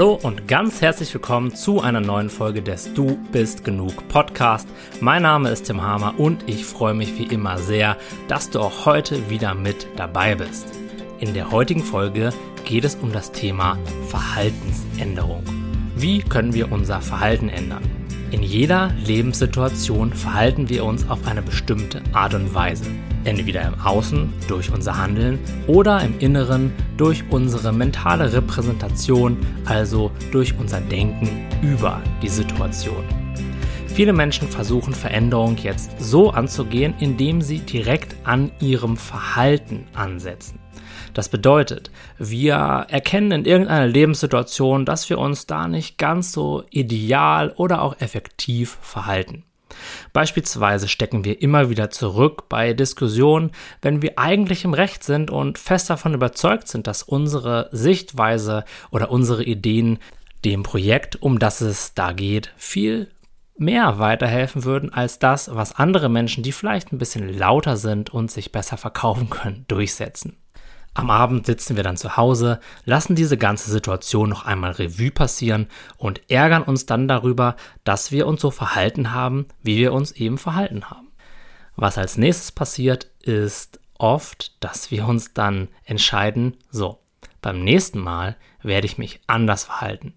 Hallo und ganz herzlich willkommen zu einer neuen Folge des Du bist genug Podcast. Mein Name ist Tim Hamer und ich freue mich wie immer sehr, dass du auch heute wieder mit dabei bist. In der heutigen Folge geht es um das Thema Verhaltensänderung. Wie können wir unser Verhalten ändern? In jeder Lebenssituation verhalten wir uns auf eine bestimmte Art und Weise. Entweder im Außen durch unser Handeln oder im Inneren durch unsere mentale Repräsentation, also durch unser Denken über die Situation. Viele Menschen versuchen Veränderung jetzt so anzugehen, indem sie direkt an ihrem Verhalten ansetzen. Das bedeutet, wir erkennen in irgendeiner Lebenssituation, dass wir uns da nicht ganz so ideal oder auch effektiv verhalten. Beispielsweise stecken wir immer wieder zurück bei Diskussionen, wenn wir eigentlich im Recht sind und fest davon überzeugt sind, dass unsere Sichtweise oder unsere Ideen dem Projekt, um das es da geht, viel mehr weiterhelfen würden als das, was andere Menschen, die vielleicht ein bisschen lauter sind und sich besser verkaufen können, durchsetzen. Am Abend sitzen wir dann zu Hause, lassen diese ganze Situation noch einmal Revue passieren und ärgern uns dann darüber, dass wir uns so verhalten haben, wie wir uns eben verhalten haben. Was als nächstes passiert, ist oft, dass wir uns dann entscheiden, so, beim nächsten Mal werde ich mich anders verhalten.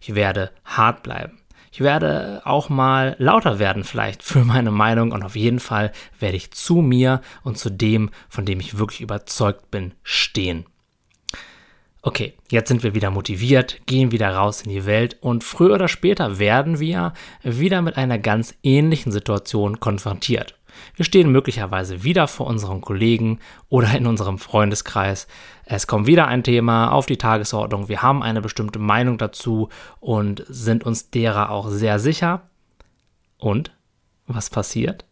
Ich werde hart bleiben. Ich werde auch mal lauter werden vielleicht für meine Meinung und auf jeden Fall werde ich zu mir und zu dem, von dem ich wirklich überzeugt bin, stehen. Okay, jetzt sind wir wieder motiviert, gehen wieder raus in die Welt und früher oder später werden wir wieder mit einer ganz ähnlichen Situation konfrontiert. Wir stehen möglicherweise wieder vor unseren Kollegen oder in unserem Freundeskreis. Es kommt wieder ein Thema auf die Tagesordnung. Wir haben eine bestimmte Meinung dazu und sind uns derer auch sehr sicher. Und was passiert?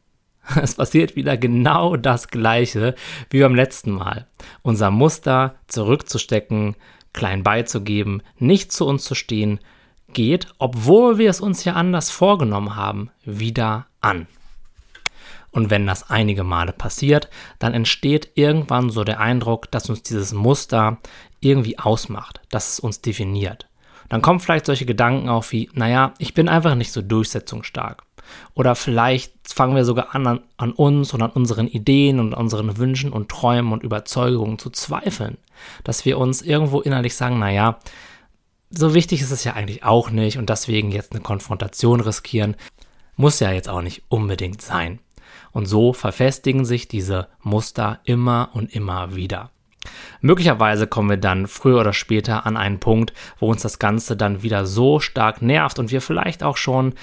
Es passiert wieder genau das Gleiche wie beim letzten Mal. Unser Muster zurückzustecken, klein beizugeben, nicht zu uns zu stehen, geht, obwohl wir es uns ja anders vorgenommen haben, wieder an. Und wenn das einige Male passiert, dann entsteht irgendwann so der Eindruck, dass uns dieses Muster irgendwie ausmacht, dass es uns definiert. Dann kommen vielleicht solche Gedanken auf wie, naja, ich bin einfach nicht so durchsetzungsstark. Oder vielleicht fangen wir sogar an, an, uns und an unseren Ideen und unseren Wünschen und Träumen und Überzeugungen zu zweifeln. Dass wir uns irgendwo innerlich sagen, naja, so wichtig ist es ja eigentlich auch nicht und deswegen jetzt eine Konfrontation riskieren, muss ja jetzt auch nicht unbedingt sein. Und so verfestigen sich diese Muster immer und immer wieder. Möglicherweise kommen wir dann früher oder später an einen Punkt, wo uns das Ganze dann wieder so stark nervt und wir vielleicht auch schon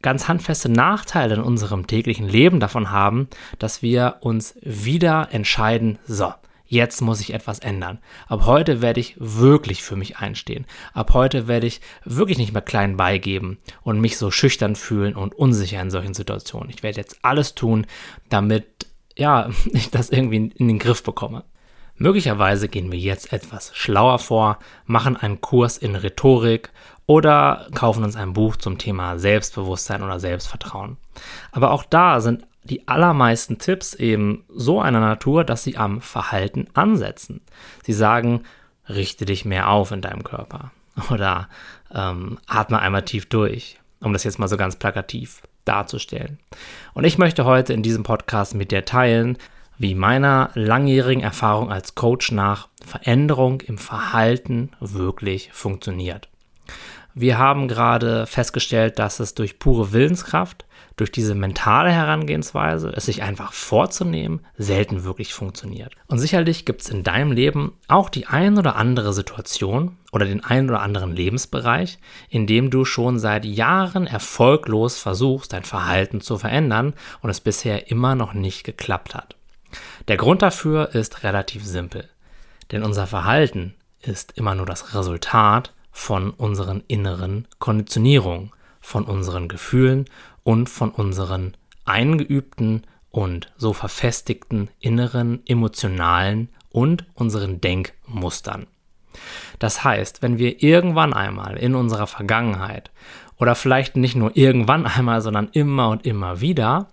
ganz handfeste Nachteile in unserem täglichen Leben davon haben, dass wir uns wieder entscheiden, so, jetzt muss ich etwas ändern. Ab heute werde ich wirklich für mich einstehen. Ab heute werde ich wirklich nicht mehr klein beigeben und mich so schüchtern fühlen und unsicher in solchen Situationen. Ich werde jetzt alles tun, damit, ja, ich das irgendwie in den Griff bekomme. Möglicherweise gehen wir jetzt etwas schlauer vor, machen einen Kurs in Rhetorik oder kaufen uns ein Buch zum Thema Selbstbewusstsein oder Selbstvertrauen. Aber auch da sind die allermeisten Tipps eben so einer Natur, dass sie am Verhalten ansetzen. Sie sagen, richte dich mehr auf in deinem Körper oder ähm, atme einmal tief durch, um das jetzt mal so ganz plakativ darzustellen. Und ich möchte heute in diesem Podcast mit dir teilen, wie meiner langjährigen Erfahrung als Coach nach Veränderung im Verhalten wirklich funktioniert. Wir haben gerade festgestellt, dass es durch pure Willenskraft durch diese mentale Herangehensweise, es sich einfach vorzunehmen, selten wirklich funktioniert. Und sicherlich gibt es in deinem Leben auch die ein oder andere Situation oder den einen oder anderen Lebensbereich, in dem du schon seit Jahren erfolglos versuchst, dein Verhalten zu verändern und es bisher immer noch nicht geklappt hat. Der Grund dafür ist relativ simpel. Denn unser Verhalten ist immer nur das Resultat von unseren inneren Konditionierungen, von unseren Gefühlen und von unseren eingeübten und so verfestigten inneren emotionalen und unseren Denkmustern. Das heißt, wenn wir irgendwann einmal in unserer Vergangenheit oder vielleicht nicht nur irgendwann einmal, sondern immer und immer wieder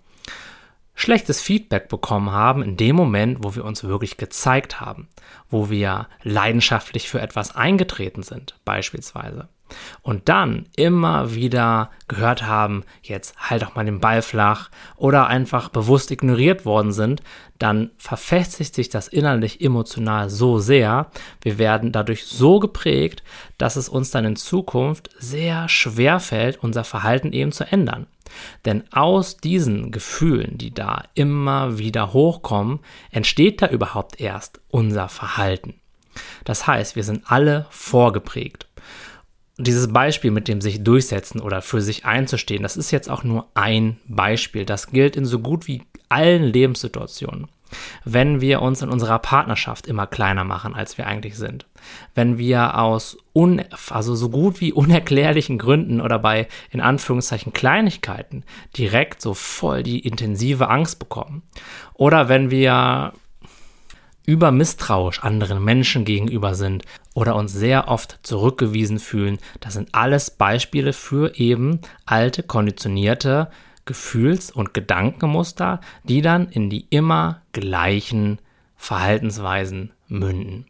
schlechtes Feedback bekommen haben in dem Moment, wo wir uns wirklich gezeigt haben, wo wir leidenschaftlich für etwas eingetreten sind, beispielsweise und dann immer wieder gehört haben, jetzt halt doch mal den Ball flach oder einfach bewusst ignoriert worden sind, dann verfestigt sich das innerlich emotional so sehr, wir werden dadurch so geprägt, dass es uns dann in Zukunft sehr schwer fällt, unser Verhalten eben zu ändern. Denn aus diesen Gefühlen, die da immer wieder hochkommen, entsteht da überhaupt erst unser Verhalten. Das heißt, wir sind alle vorgeprägt dieses Beispiel mit dem sich durchsetzen oder für sich einzustehen, das ist jetzt auch nur ein Beispiel. Das gilt in so gut wie allen Lebenssituationen. Wenn wir uns in unserer Partnerschaft immer kleiner machen, als wir eigentlich sind. Wenn wir aus un, also so gut wie unerklärlichen Gründen oder bei in Anführungszeichen Kleinigkeiten direkt so voll die intensive Angst bekommen. Oder wenn wir übermisstrauisch anderen Menschen gegenüber sind oder uns sehr oft zurückgewiesen fühlen, das sind alles Beispiele für eben alte, konditionierte Gefühls- und Gedankenmuster, die dann in die immer gleichen Verhaltensweisen münden.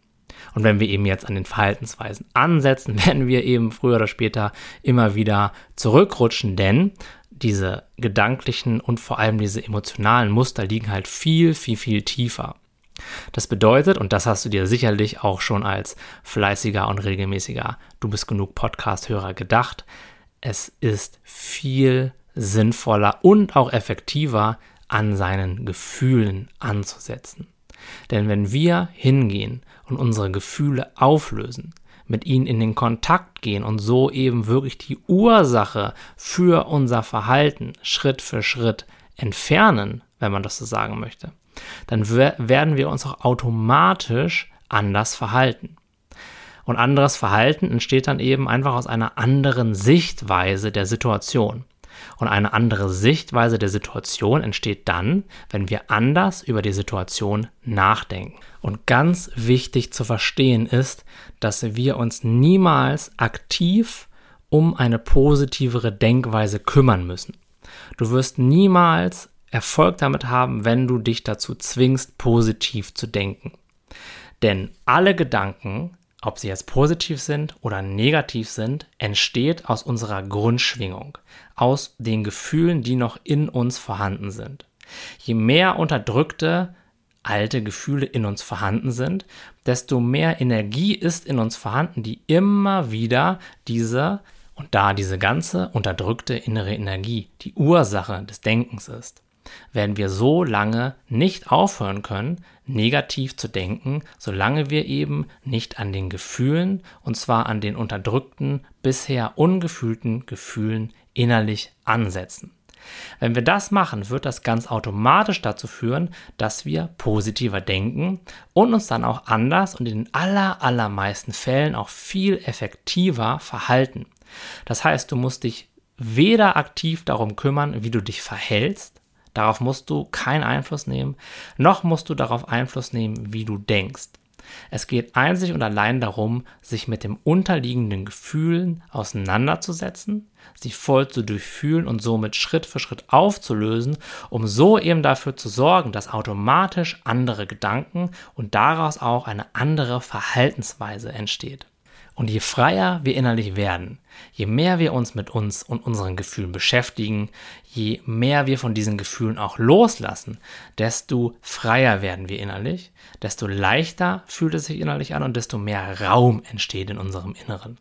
Und wenn wir eben jetzt an den Verhaltensweisen ansetzen, werden wir eben früher oder später immer wieder zurückrutschen, denn diese gedanklichen und vor allem diese emotionalen Muster liegen halt viel, viel, viel tiefer. Das bedeutet, und das hast du dir sicherlich auch schon als fleißiger und regelmäßiger Du bist genug Podcast-Hörer gedacht, es ist viel sinnvoller und auch effektiver, an seinen Gefühlen anzusetzen. Denn wenn wir hingehen und unsere Gefühle auflösen, mit ihnen in den Kontakt gehen und so eben wirklich die Ursache für unser Verhalten Schritt für Schritt entfernen, wenn man das so sagen möchte, dann werden wir uns auch automatisch anders verhalten. Und anderes Verhalten entsteht dann eben einfach aus einer anderen Sichtweise der Situation. Und eine andere Sichtweise der Situation entsteht dann, wenn wir anders über die Situation nachdenken. Und ganz wichtig zu verstehen ist, dass wir uns niemals aktiv um eine positivere Denkweise kümmern müssen. Du wirst niemals Erfolg damit haben, wenn du dich dazu zwingst, positiv zu denken. Denn alle Gedanken, ob sie jetzt positiv sind oder negativ sind, entsteht aus unserer Grundschwingung, aus den Gefühlen, die noch in uns vorhanden sind. Je mehr unterdrückte alte Gefühle in uns vorhanden sind, desto mehr Energie ist in uns vorhanden, die immer wieder diese und da diese ganze unterdrückte innere Energie die Ursache des Denkens ist werden wir so lange nicht aufhören können, negativ zu denken, solange wir eben nicht an den Gefühlen, und zwar an den unterdrückten, bisher ungefühlten Gefühlen innerlich ansetzen. Wenn wir das machen, wird das ganz automatisch dazu führen, dass wir positiver denken und uns dann auch anders und in den aller, allermeisten Fällen auch viel effektiver verhalten. Das heißt, du musst dich weder aktiv darum kümmern, wie du dich verhältst, Darauf musst du keinen Einfluss nehmen, noch musst du darauf Einfluss nehmen, wie du denkst. Es geht einzig und allein darum, sich mit dem unterliegenden Gefühlen auseinanderzusetzen, sie voll zu durchfühlen und somit Schritt für Schritt aufzulösen, um so eben dafür zu sorgen, dass automatisch andere Gedanken und daraus auch eine andere Verhaltensweise entsteht. Und je freier wir innerlich werden, je mehr wir uns mit uns und unseren Gefühlen beschäftigen, je mehr wir von diesen Gefühlen auch loslassen, desto freier werden wir innerlich, desto leichter fühlt es sich innerlich an und desto mehr Raum entsteht in unserem Inneren.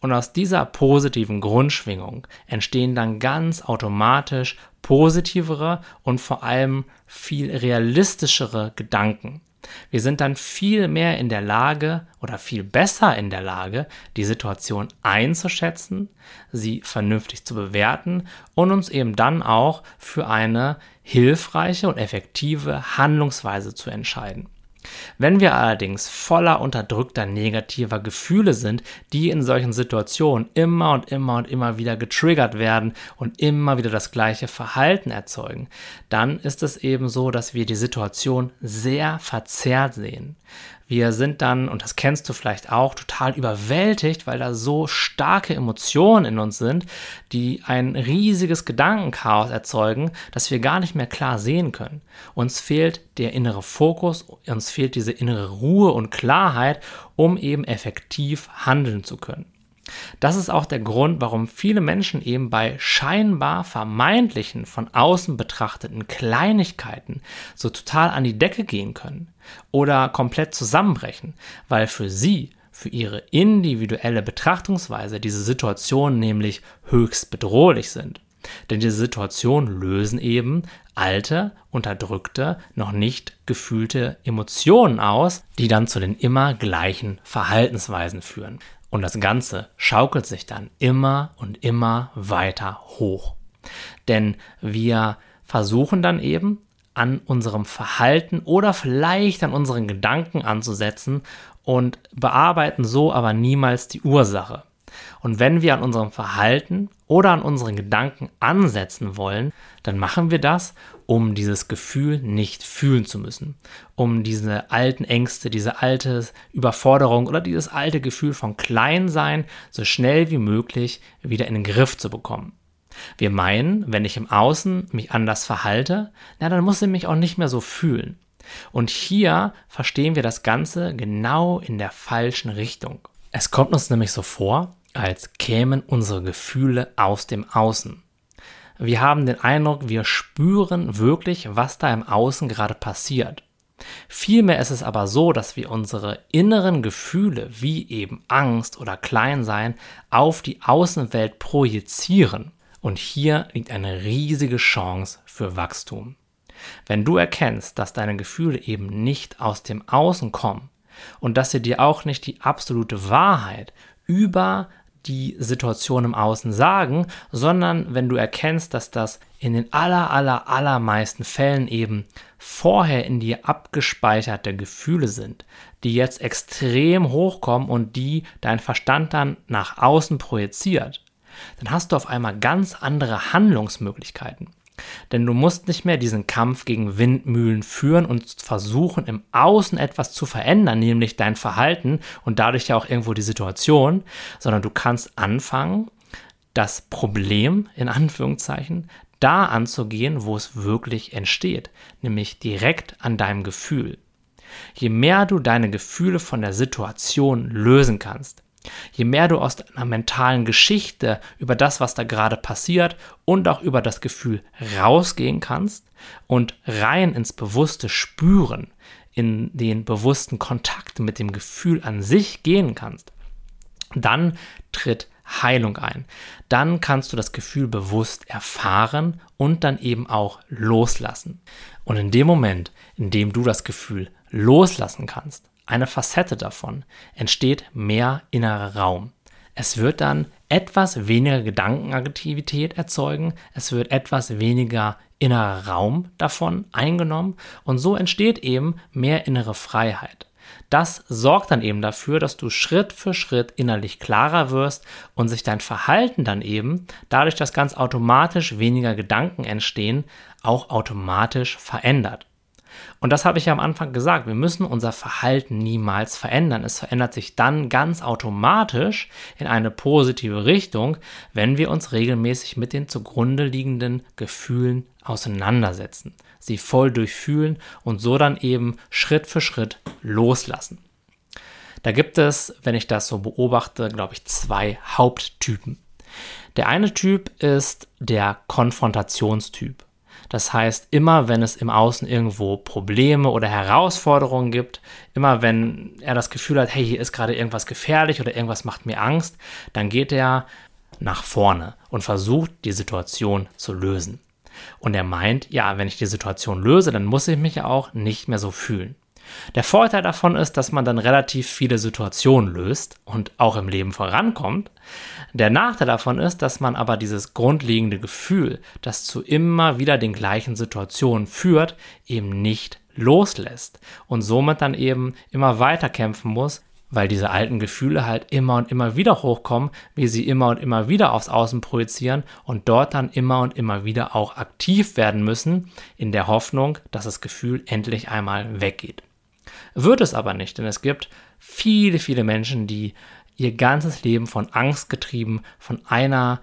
Und aus dieser positiven Grundschwingung entstehen dann ganz automatisch positivere und vor allem viel realistischere Gedanken. Wir sind dann viel mehr in der Lage oder viel besser in der Lage, die Situation einzuschätzen, sie vernünftig zu bewerten und uns eben dann auch für eine hilfreiche und effektive Handlungsweise zu entscheiden. Wenn wir allerdings voller unterdrückter negativer Gefühle sind, die in solchen Situationen immer und immer und immer wieder getriggert werden und immer wieder das gleiche Verhalten erzeugen, dann ist es eben so, dass wir die Situation sehr verzerrt sehen. Wir sind dann, und das kennst du vielleicht auch, total überwältigt, weil da so starke Emotionen in uns sind, die ein riesiges Gedankenchaos erzeugen, dass wir gar nicht mehr klar sehen können. Uns fehlt der innere Fokus, uns fehlt diese innere Ruhe und Klarheit, um eben effektiv handeln zu können. Das ist auch der Grund, warum viele Menschen eben bei scheinbar vermeintlichen, von außen betrachteten Kleinigkeiten so total an die Decke gehen können oder komplett zusammenbrechen, weil für sie, für ihre individuelle Betrachtungsweise diese Situationen nämlich höchst bedrohlich sind. Denn diese Situationen lösen eben alte, unterdrückte, noch nicht gefühlte Emotionen aus, die dann zu den immer gleichen Verhaltensweisen führen. Und das Ganze schaukelt sich dann immer und immer weiter hoch. Denn wir versuchen dann eben an unserem Verhalten oder vielleicht an unseren Gedanken anzusetzen und bearbeiten so aber niemals die Ursache. Und wenn wir an unserem Verhalten oder an unseren Gedanken ansetzen wollen, dann machen wir das, um dieses Gefühl nicht fühlen zu müssen, um diese alten Ängste, diese alte Überforderung oder dieses alte Gefühl von Kleinsein so schnell wie möglich wieder in den Griff zu bekommen. Wir meinen, wenn ich im Außen mich anders verhalte, na, dann muss ich mich auch nicht mehr so fühlen. Und hier verstehen wir das Ganze genau in der falschen Richtung. Es kommt uns nämlich so vor, als kämen unsere Gefühle aus dem Außen. Wir haben den Eindruck, wir spüren wirklich, was da im Außen gerade passiert. Vielmehr ist es aber so, dass wir unsere inneren Gefühle, wie eben Angst oder Kleinsein, auf die Außenwelt projizieren. Und hier liegt eine riesige Chance für Wachstum. Wenn du erkennst, dass deine Gefühle eben nicht aus dem Außen kommen und dass sie dir auch nicht die absolute Wahrheit über die Situation im Außen sagen, sondern wenn du erkennst, dass das in den aller, aller, allermeisten Fällen eben vorher in dir abgespeicherte Gefühle sind, die jetzt extrem hochkommen und die dein Verstand dann nach außen projiziert, dann hast du auf einmal ganz andere Handlungsmöglichkeiten. Denn du musst nicht mehr diesen Kampf gegen Windmühlen führen und versuchen, im Außen etwas zu verändern, nämlich dein Verhalten und dadurch ja auch irgendwo die Situation, sondern du kannst anfangen, das Problem in Anführungszeichen da anzugehen, wo es wirklich entsteht, nämlich direkt an deinem Gefühl. Je mehr du deine Gefühle von der Situation lösen kannst, Je mehr du aus deiner mentalen Geschichte über das, was da gerade passiert und auch über das Gefühl rausgehen kannst und rein ins bewusste Spüren, in den bewussten Kontakt mit dem Gefühl an sich gehen kannst, dann tritt Heilung ein. Dann kannst du das Gefühl bewusst erfahren und dann eben auch loslassen. Und in dem Moment, in dem du das Gefühl loslassen kannst, eine Facette davon, entsteht mehr innerer Raum. Es wird dann etwas weniger Gedankenaktivität erzeugen, es wird etwas weniger innerer Raum davon eingenommen und so entsteht eben mehr innere Freiheit. Das sorgt dann eben dafür, dass du Schritt für Schritt innerlich klarer wirst und sich dein Verhalten dann eben, dadurch dass ganz automatisch weniger Gedanken entstehen, auch automatisch verändert. Und das habe ich ja am Anfang gesagt. Wir müssen unser Verhalten niemals verändern. Es verändert sich dann ganz automatisch in eine positive Richtung, wenn wir uns regelmäßig mit den zugrunde liegenden Gefühlen auseinandersetzen, sie voll durchfühlen und so dann eben Schritt für Schritt loslassen. Da gibt es, wenn ich das so beobachte, glaube ich, zwei Haupttypen. Der eine Typ ist der Konfrontationstyp. Das heißt, immer wenn es im Außen irgendwo Probleme oder Herausforderungen gibt, immer wenn er das Gefühl hat, hey, hier ist gerade irgendwas gefährlich oder irgendwas macht mir Angst, dann geht er nach vorne und versucht, die Situation zu lösen. Und er meint, ja, wenn ich die Situation löse, dann muss ich mich auch nicht mehr so fühlen. Der Vorteil davon ist, dass man dann relativ viele Situationen löst und auch im Leben vorankommt. Der Nachteil davon ist, dass man aber dieses grundlegende Gefühl, das zu immer wieder den gleichen Situationen führt, eben nicht loslässt und somit dann eben immer weiter kämpfen muss, weil diese alten Gefühle halt immer und immer wieder hochkommen, wie sie immer und immer wieder aufs Außen projizieren und dort dann immer und immer wieder auch aktiv werden müssen, in der Hoffnung, dass das Gefühl endlich einmal weggeht. Wird es aber nicht, denn es gibt viele, viele Menschen, die ihr ganzes Leben von Angst getrieben, von einer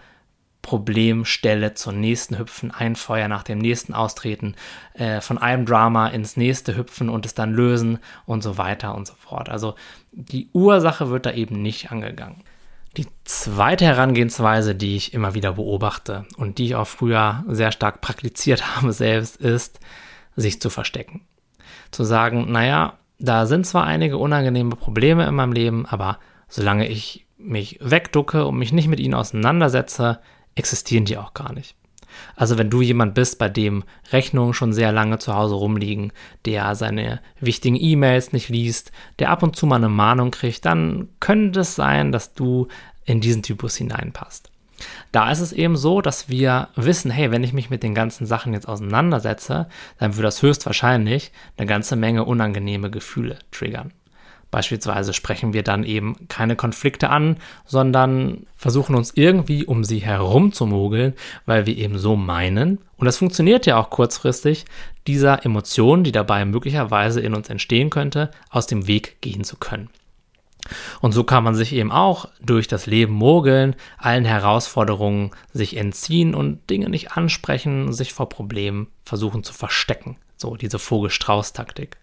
Problemstelle zur nächsten hüpfen, ein Feuer nach dem nächsten austreten, äh, von einem Drama ins nächste hüpfen und es dann lösen und so weiter und so fort. Also die Ursache wird da eben nicht angegangen. Die zweite Herangehensweise, die ich immer wieder beobachte und die ich auch früher sehr stark praktiziert habe selbst, ist, sich zu verstecken. Zu sagen, naja, da sind zwar einige unangenehme Probleme in meinem Leben, aber solange ich mich wegducke und mich nicht mit ihnen auseinandersetze, existieren die auch gar nicht. Also wenn du jemand bist, bei dem Rechnungen schon sehr lange zu Hause rumliegen, der seine wichtigen E-Mails nicht liest, der ab und zu mal eine Mahnung kriegt, dann könnte es sein, dass du in diesen Typus hineinpasst. Da ist es eben so, dass wir wissen, hey, wenn ich mich mit den ganzen Sachen jetzt auseinandersetze, dann wird das höchstwahrscheinlich eine ganze Menge unangenehme Gefühle triggern. Beispielsweise sprechen wir dann eben keine Konflikte an, sondern versuchen uns irgendwie um sie herum zu mogeln, weil wir eben so meinen, und das funktioniert ja auch kurzfristig, dieser Emotion, die dabei möglicherweise in uns entstehen könnte, aus dem Weg gehen zu können. Und so kann man sich eben auch durch das Leben mogeln, allen Herausforderungen sich entziehen und Dinge nicht ansprechen, sich vor Problemen versuchen zu verstecken. So diese Vogel-Strauß-Taktik.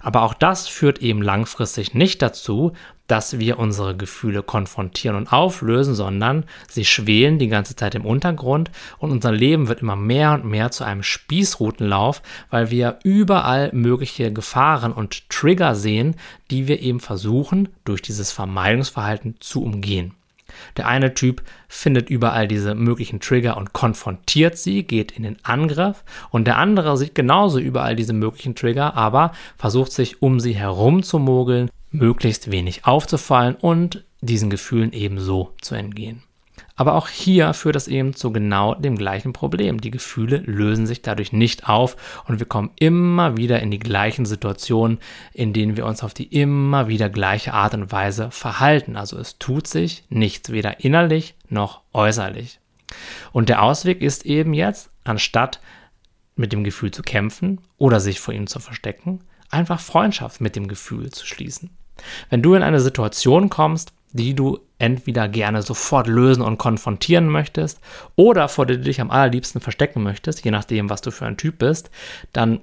Aber auch das führt eben langfristig nicht dazu, dass wir unsere Gefühle konfrontieren und auflösen, sondern sie schwelen die ganze Zeit im Untergrund und unser Leben wird immer mehr und mehr zu einem Spießrutenlauf, weil wir überall mögliche Gefahren und Trigger sehen, die wir eben versuchen, durch dieses Vermeidungsverhalten zu umgehen. Der eine Typ findet überall diese möglichen Trigger und konfrontiert sie, geht in den Angriff und der andere sieht genauso überall diese möglichen Trigger, aber versucht sich um sie herum zu mogeln, möglichst wenig aufzufallen und diesen Gefühlen ebenso zu entgehen. Aber auch hier führt das eben zu genau dem gleichen Problem. Die Gefühle lösen sich dadurch nicht auf und wir kommen immer wieder in die gleichen Situationen, in denen wir uns auf die immer wieder gleiche Art und Weise verhalten. Also es tut sich nichts, weder innerlich noch äußerlich. Und der Ausweg ist eben jetzt, anstatt mit dem Gefühl zu kämpfen oder sich vor ihm zu verstecken, einfach Freundschaft mit dem Gefühl zu schließen. Wenn du in eine Situation kommst, die du entweder gerne sofort lösen und konfrontieren möchtest oder vor der du dich am allerliebsten verstecken möchtest, je nachdem, was du für ein Typ bist, dann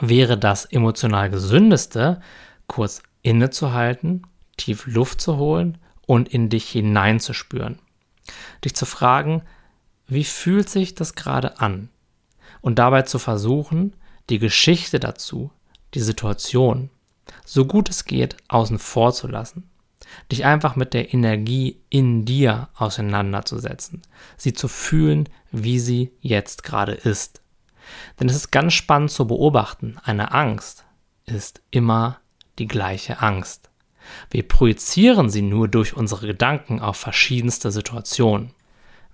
wäre das emotional gesündeste, kurz innezuhalten, tief Luft zu holen und in dich hineinzuspüren. Dich zu fragen, wie fühlt sich das gerade an? Und dabei zu versuchen, die Geschichte dazu, die Situation, so gut es geht, außen vor zu lassen dich einfach mit der Energie in dir auseinanderzusetzen, sie zu fühlen, wie sie jetzt gerade ist. Denn es ist ganz spannend zu beobachten, eine Angst ist immer die gleiche Angst. Wir projizieren sie nur durch unsere Gedanken auf verschiedenste Situationen.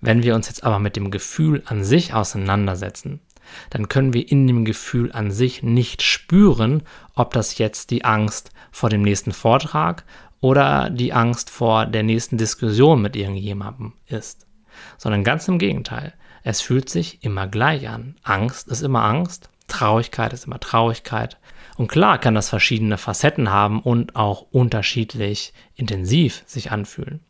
Wenn wir uns jetzt aber mit dem Gefühl an sich auseinandersetzen, dann können wir in dem Gefühl an sich nicht spüren, ob das jetzt die Angst vor dem nächsten Vortrag oder die Angst vor der nächsten Diskussion mit irgendjemandem ist, sondern ganz im Gegenteil. Es fühlt sich immer gleich an. Angst ist immer Angst, Traurigkeit ist immer Traurigkeit. Und klar kann das verschiedene Facetten haben und auch unterschiedlich intensiv sich anfühlen.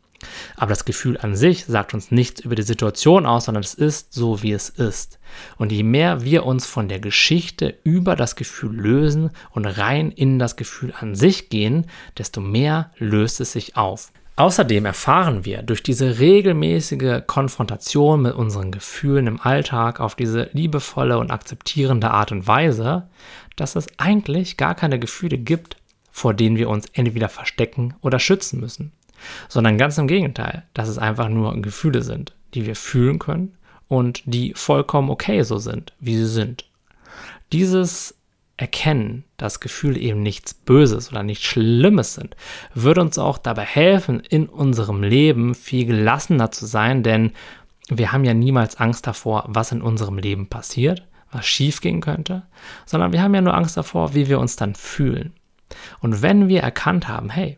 Aber das Gefühl an sich sagt uns nichts über die Situation aus, sondern es ist so, wie es ist. Und je mehr wir uns von der Geschichte über das Gefühl lösen und rein in das Gefühl an sich gehen, desto mehr löst es sich auf. Außerdem erfahren wir durch diese regelmäßige Konfrontation mit unseren Gefühlen im Alltag auf diese liebevolle und akzeptierende Art und Weise, dass es eigentlich gar keine Gefühle gibt, vor denen wir uns entweder verstecken oder schützen müssen sondern ganz im Gegenteil, dass es einfach nur Gefühle sind, die wir fühlen können und die vollkommen okay so sind, wie sie sind. Dieses Erkennen, dass Gefühle eben nichts Böses oder nichts Schlimmes sind, wird uns auch dabei helfen, in unserem Leben viel gelassener zu sein, denn wir haben ja niemals Angst davor, was in unserem Leben passiert, was schiefgehen könnte, sondern wir haben ja nur Angst davor, wie wir uns dann fühlen. Und wenn wir erkannt haben, hey,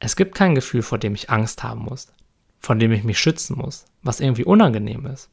es gibt kein Gefühl, vor dem ich Angst haben muss, von dem ich mich schützen muss, was irgendwie unangenehm ist.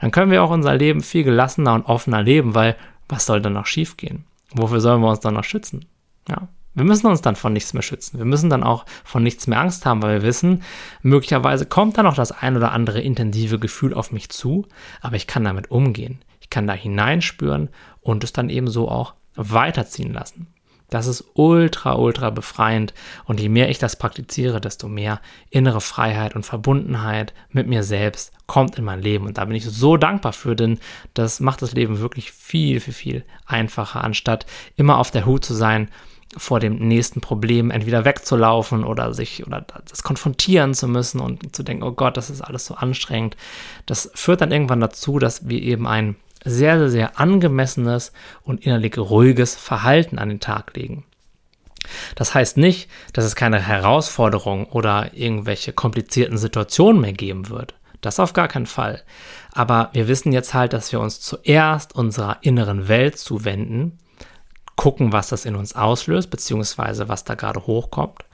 Dann können wir auch unser Leben viel gelassener und offener leben, weil was soll dann noch schiefgehen? Wofür sollen wir uns dann noch schützen? Ja. Wir müssen uns dann von nichts mehr schützen. Wir müssen dann auch von nichts mehr Angst haben, weil wir wissen, möglicherweise kommt dann noch das ein oder andere intensive Gefühl auf mich zu, aber ich kann damit umgehen. Ich kann da hineinspüren und es dann eben so auch weiterziehen lassen. Das ist ultra, ultra befreiend. Und je mehr ich das praktiziere, desto mehr innere Freiheit und Verbundenheit mit mir selbst kommt in mein Leben. Und da bin ich so dankbar für, denn das macht das Leben wirklich viel, viel, viel einfacher, anstatt immer auf der Hut zu sein vor dem nächsten Problem entweder wegzulaufen oder sich oder das konfrontieren zu müssen und zu denken, oh Gott, das ist alles so anstrengend. Das führt dann irgendwann dazu, dass wir eben ein sehr, sehr, sehr angemessenes und innerlich ruhiges Verhalten an den Tag legen. Das heißt nicht, dass es keine Herausforderungen oder irgendwelche komplizierten Situationen mehr geben wird. Das auf gar keinen Fall. Aber wir wissen jetzt halt, dass wir uns zuerst unserer inneren Welt zuwenden gucken, was das in uns auslöst, beziehungsweise was da gerade hochkommt.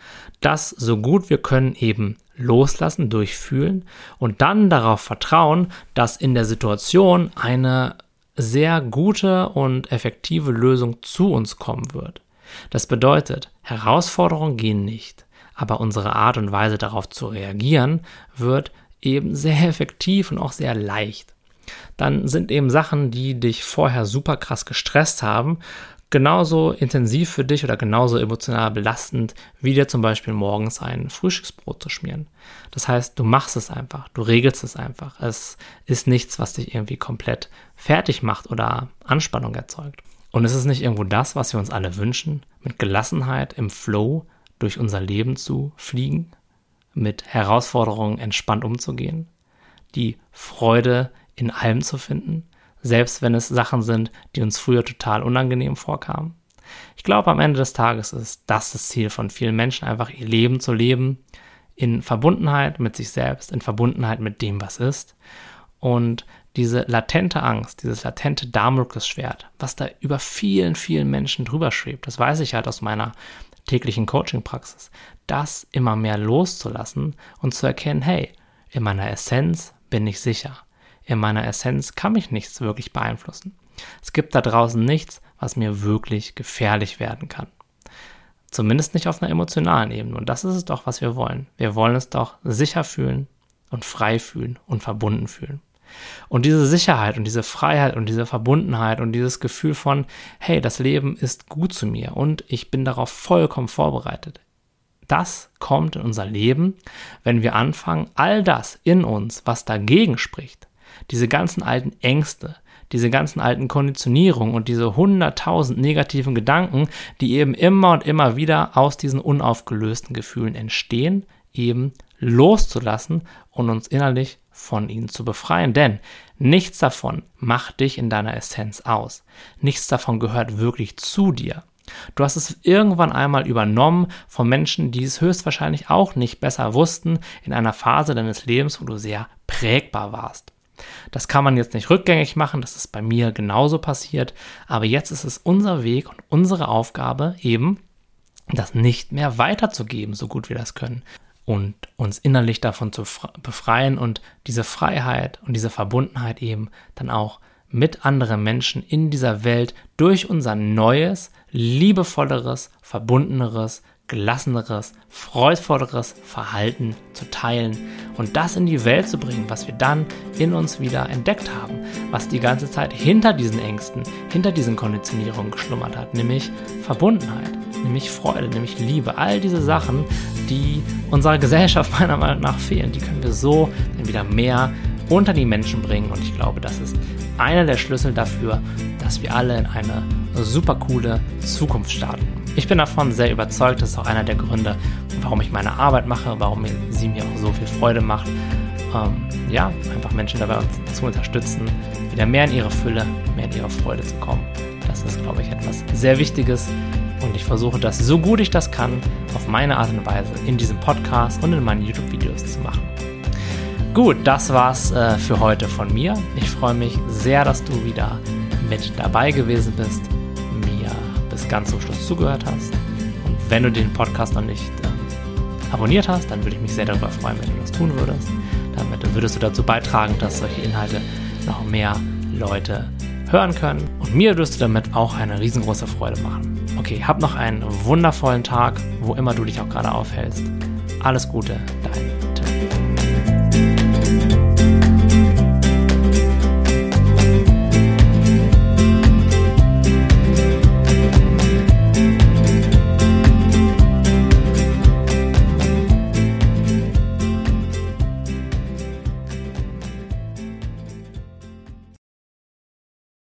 Das so gut wir können eben loslassen, durchfühlen und dann darauf vertrauen, dass in der Situation eine sehr gute und effektive Lösung zu uns kommen wird. Das bedeutet, Herausforderungen gehen nicht, aber unsere Art und Weise darauf zu reagieren wird eben sehr effektiv und auch sehr leicht. Dann sind eben Sachen, die dich vorher super krass gestresst haben, genauso intensiv für dich oder genauso emotional belastend, wie dir zum Beispiel morgens ein Frühstücksbrot zu schmieren. Das heißt, du machst es einfach, du regelst es einfach. Es ist nichts, was dich irgendwie komplett fertig macht oder Anspannung erzeugt. Und es ist nicht irgendwo das, was wir uns alle wünschen, mit Gelassenheit im Flow durch unser Leben zu fliegen, mit Herausforderungen entspannt umzugehen, die Freude in allem zu finden, selbst wenn es Sachen sind, die uns früher total unangenehm vorkamen. Ich glaube, am Ende des Tages ist das das Ziel von vielen Menschen, einfach ihr Leben zu leben, in Verbundenheit mit sich selbst, in Verbundenheit mit dem, was ist. Und diese latente Angst, dieses latente Damoklesschwert, was da über vielen, vielen Menschen drüber schwebt, das weiß ich halt aus meiner täglichen Coaching-Praxis, das immer mehr loszulassen und zu erkennen, hey, in meiner Essenz bin ich sicher in meiner Essenz kann mich nichts wirklich beeinflussen. Es gibt da draußen nichts, was mir wirklich gefährlich werden kann. Zumindest nicht auf einer emotionalen Ebene. Und das ist es doch, was wir wollen. Wir wollen es doch sicher fühlen und frei fühlen und verbunden fühlen. Und diese Sicherheit und diese Freiheit und diese Verbundenheit und dieses Gefühl von, hey, das Leben ist gut zu mir und ich bin darauf vollkommen vorbereitet. Das kommt in unser Leben, wenn wir anfangen, all das in uns, was dagegen spricht, diese ganzen alten Ängste, diese ganzen alten Konditionierungen und diese hunderttausend negativen Gedanken, die eben immer und immer wieder aus diesen unaufgelösten Gefühlen entstehen, eben loszulassen und uns innerlich von ihnen zu befreien. Denn nichts davon macht dich in deiner Essenz aus. Nichts davon gehört wirklich zu dir. Du hast es irgendwann einmal übernommen von Menschen, die es höchstwahrscheinlich auch nicht besser wussten in einer Phase deines Lebens, wo du sehr prägbar warst. Das kann man jetzt nicht rückgängig machen, das ist bei mir genauso passiert, aber jetzt ist es unser Weg und unsere Aufgabe eben, das nicht mehr weiterzugeben, so gut wir das können. Und uns innerlich davon zu befreien und diese Freiheit und diese Verbundenheit eben dann auch mit anderen Menschen in dieser Welt durch unser neues, liebevolleres, verbundeneres, gelasseneres, freudvolleres Verhalten zu teilen und das in die Welt zu bringen, was wir dann in uns wieder entdeckt haben, was die ganze Zeit hinter diesen Ängsten, hinter diesen Konditionierungen geschlummert hat, nämlich Verbundenheit, nämlich Freude, nämlich Liebe, all diese Sachen, die unserer Gesellschaft meiner Meinung nach fehlen, die können wir so dann wieder mehr unter die Menschen bringen und ich glaube, das ist einer der Schlüssel dafür, dass wir alle in eine super coole Zukunft starten. Ich bin davon sehr überzeugt, das ist auch einer der Gründe, warum ich meine Arbeit mache, warum sie mir auch so viel Freude macht. Ähm, ja, einfach Menschen dabei zu unterstützen, wieder mehr in ihre Fülle, mehr in ihre Freude zu kommen. Das ist, glaube ich, etwas sehr Wichtiges und ich versuche das so gut ich das kann, auf meine Art und Weise in diesem Podcast und in meinen YouTube-Videos zu machen. Gut, das war's äh, für heute von mir. Ich freue mich sehr, dass du wieder mit dabei gewesen bist bis ganz zum Schluss zugehört hast. Und wenn du den Podcast noch nicht äh, abonniert hast, dann würde ich mich sehr darüber freuen, wenn du das tun würdest. Damit würdest du dazu beitragen, dass solche Inhalte noch mehr Leute hören können. Und mir wirst du damit auch eine riesengroße Freude machen. Okay, hab noch einen wundervollen Tag, wo immer du dich auch gerade aufhältst. Alles Gute, dein